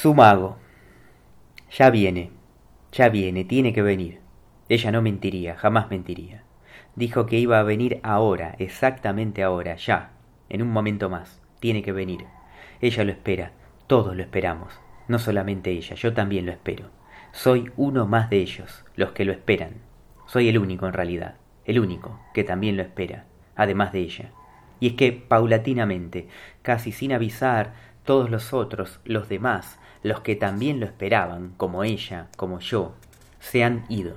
Su mago. Ya viene, ya viene, tiene que venir. Ella no mentiría, jamás mentiría. Dijo que iba a venir ahora, exactamente ahora, ya, en un momento más. Tiene que venir. Ella lo espera, todos lo esperamos. No solamente ella, yo también lo espero. Soy uno más de ellos, los que lo esperan. Soy el único en realidad, el único que también lo espera, además de ella. Y es que, paulatinamente, casi sin avisar, todos los otros, los demás, los que también lo esperaban, como ella, como yo, se han ido.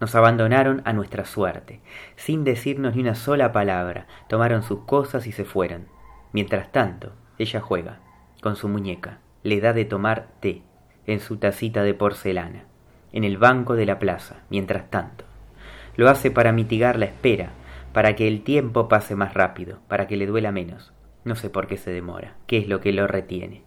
Nos abandonaron a nuestra suerte, sin decirnos ni una sola palabra, tomaron sus cosas y se fueron. Mientras tanto, ella juega, con su muñeca, le da de tomar té, en su tacita de porcelana, en el banco de la plaza, mientras tanto. Lo hace para mitigar la espera, para que el tiempo pase más rápido, para que le duela menos. No sé por qué se demora, qué es lo que lo retiene.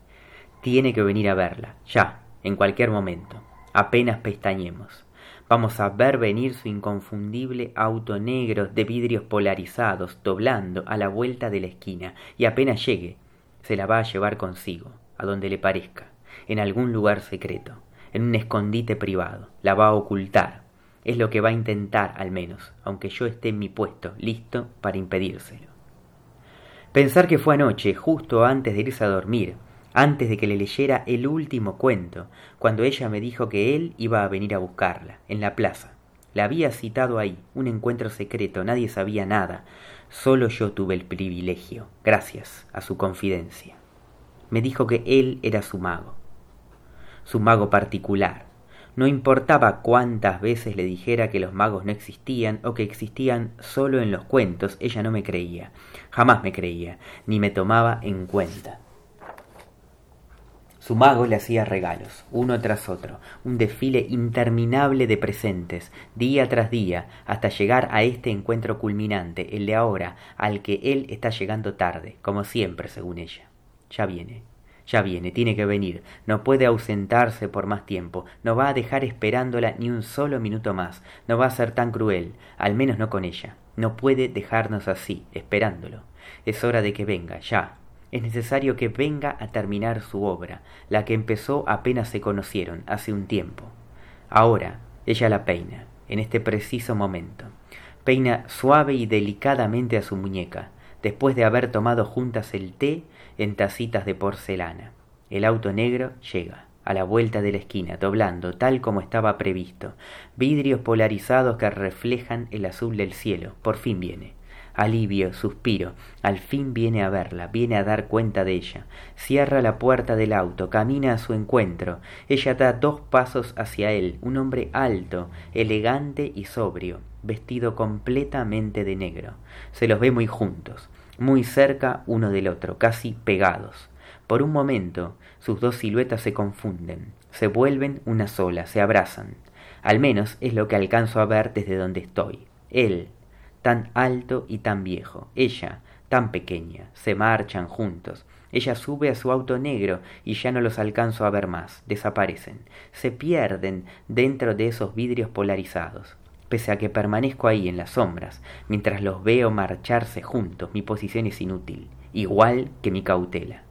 Tiene que venir a verla, ya, en cualquier momento, apenas pestañemos. Vamos a ver venir su inconfundible auto negro de vidrios polarizados doblando a la vuelta de la esquina y apenas llegue, se la va a llevar consigo, a donde le parezca, en algún lugar secreto, en un escondite privado, la va a ocultar. Es lo que va a intentar al menos, aunque yo esté en mi puesto, listo para impedírselo. Pensar que fue anoche, justo antes de irse a dormir, antes de que le leyera el último cuento, cuando ella me dijo que él iba a venir a buscarla, en la plaza. La había citado ahí, un encuentro secreto, nadie sabía nada, solo yo tuve el privilegio, gracias a su confidencia. Me dijo que él era su mago, su mago particular. No importaba cuántas veces le dijera que los magos no existían o que existían solo en los cuentos, ella no me creía, jamás me creía, ni me tomaba en cuenta. Su mago le hacía regalos, uno tras otro, un desfile interminable de presentes, día tras día, hasta llegar a este encuentro culminante, el de ahora, al que él está llegando tarde, como siempre, según ella. Ya viene, ya viene, tiene que venir, no puede ausentarse por más tiempo, no va a dejar esperándola ni un solo minuto más, no va a ser tan cruel, al menos no con ella, no puede dejarnos así, esperándolo. Es hora de que venga, ya, es necesario que venga a terminar su obra, la que empezó apenas se conocieron, hace un tiempo. Ahora ella la peina, en este preciso momento. Peina suave y delicadamente a su muñeca, después de haber tomado juntas el té en tacitas de porcelana. El auto negro llega, a la vuelta de la esquina, doblando, tal como estaba previsto. Vidrios polarizados que reflejan el azul del cielo. Por fin viene alivio, suspiro. Al fin viene a verla, viene a dar cuenta de ella. Cierra la puerta del auto, camina a su encuentro. Ella da dos pasos hacia él, un hombre alto, elegante y sobrio, vestido completamente de negro. Se los ve muy juntos, muy cerca uno del otro, casi pegados. Por un momento sus dos siluetas se confunden, se vuelven una sola, se abrazan. Al menos es lo que alcanzo a ver desde donde estoy. Él, tan alto y tan viejo, ella, tan pequeña, se marchan juntos. Ella sube a su auto negro y ya no los alcanzo a ver más, desaparecen, se pierden dentro de esos vidrios polarizados. Pese a que permanezco ahí en las sombras, mientras los veo marcharse juntos, mi posición es inútil, igual que mi cautela.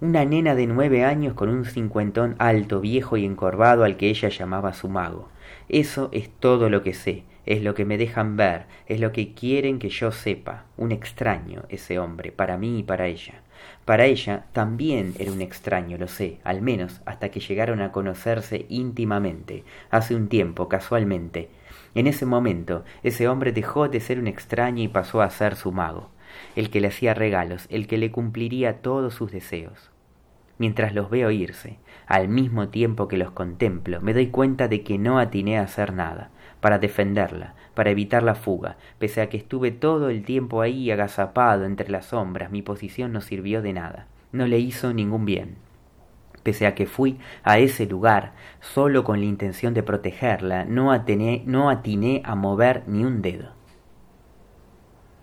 Una nena de nueve años con un cincuentón alto, viejo y encorvado al que ella llamaba su mago. Eso es todo lo que sé, es lo que me dejan ver, es lo que quieren que yo sepa. Un extraño ese hombre, para mí y para ella. Para ella también era un extraño, lo sé, al menos hasta que llegaron a conocerse íntimamente, hace un tiempo, casualmente. En ese momento, ese hombre dejó de ser un extraño y pasó a ser su mago, el que le hacía regalos, el que le cumpliría todos sus deseos. Mientras los veo irse, al mismo tiempo que los contemplo, me doy cuenta de que no atiné a hacer nada para defenderla, para evitar la fuga. Pese a que estuve todo el tiempo ahí agazapado entre las sombras, mi posición no sirvió de nada. No le hizo ningún bien. Pese a que fui a ese lugar solo con la intención de protegerla, no, no atiné a mover ni un dedo.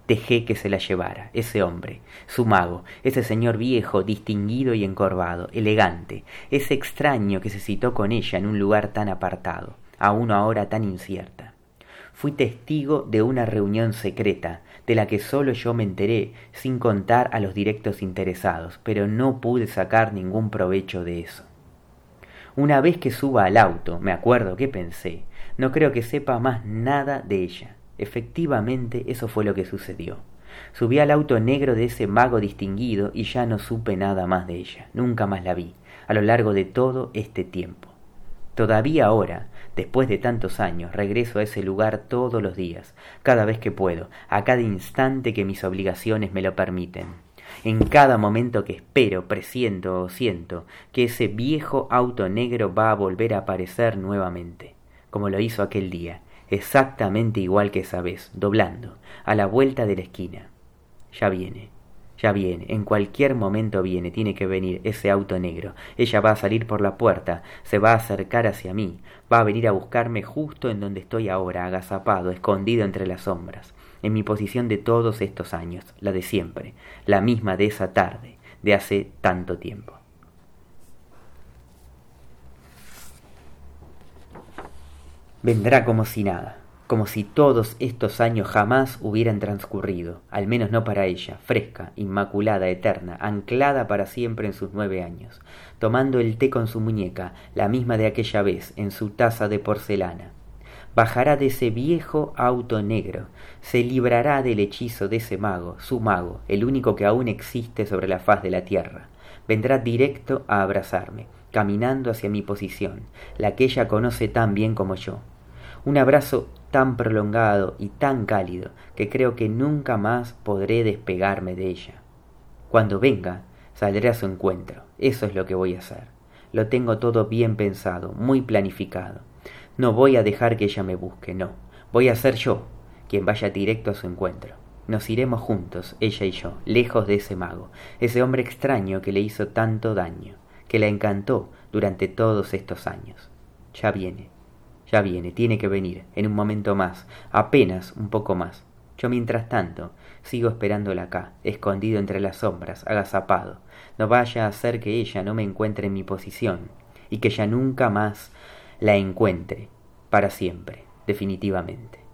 Dejé que se la llevara, ese hombre, su mago, ese señor viejo, distinguido y encorvado, elegante, ese extraño que se citó con ella en un lugar tan apartado a una hora tan incierta. Fui testigo de una reunión secreta, de la que solo yo me enteré, sin contar a los directos interesados, pero no pude sacar ningún provecho de eso. Una vez que suba al auto, me acuerdo que pensé, no creo que sepa más nada de ella. Efectivamente, eso fue lo que sucedió. Subí al auto negro de ese mago distinguido y ya no supe nada más de ella. Nunca más la vi, a lo largo de todo este tiempo. Todavía ahora, después de tantos años, regreso a ese lugar todos los días, cada vez que puedo, a cada instante que mis obligaciones me lo permiten. En cada momento que espero, presiento o siento que ese viejo auto negro va a volver a aparecer nuevamente, como lo hizo aquel día, exactamente igual que esa vez, doblando, a la vuelta de la esquina. Ya viene, ya viene, en cualquier momento viene, tiene que venir ese auto negro. Ella va a salir por la puerta, se va a acercar hacia mí, va a venir a buscarme justo en donde estoy ahora, agazapado, escondido entre las sombras, en mi posición de todos estos años, la de siempre, la misma de esa tarde, de hace tanto tiempo. Vendrá como si nada como si todos estos años jamás hubieran transcurrido, al menos no para ella, fresca, inmaculada, eterna, anclada para siempre en sus nueve años, tomando el té con su muñeca, la misma de aquella vez, en su taza de porcelana. Bajará de ese viejo auto negro, se librará del hechizo de ese mago, su mago, el único que aún existe sobre la faz de la tierra. Vendrá directo a abrazarme, caminando hacia mi posición, la que ella conoce tan bien como yo. Un abrazo tan prolongado y tan cálido que creo que nunca más podré despegarme de ella. Cuando venga, saldré a su encuentro. Eso es lo que voy a hacer. Lo tengo todo bien pensado, muy planificado. No voy a dejar que ella me busque, no. Voy a ser yo quien vaya directo a su encuentro. Nos iremos juntos, ella y yo, lejos de ese mago, ese hombre extraño que le hizo tanto daño, que la encantó durante todos estos años. Ya viene, ya viene, tiene que venir, en un momento más, apenas un poco más. Yo mientras tanto sigo esperándola acá, escondido entre las sombras, agazapado. No vaya a hacer que ella no me encuentre en mi posición, y que ya nunca más la encuentre, para siempre, definitivamente.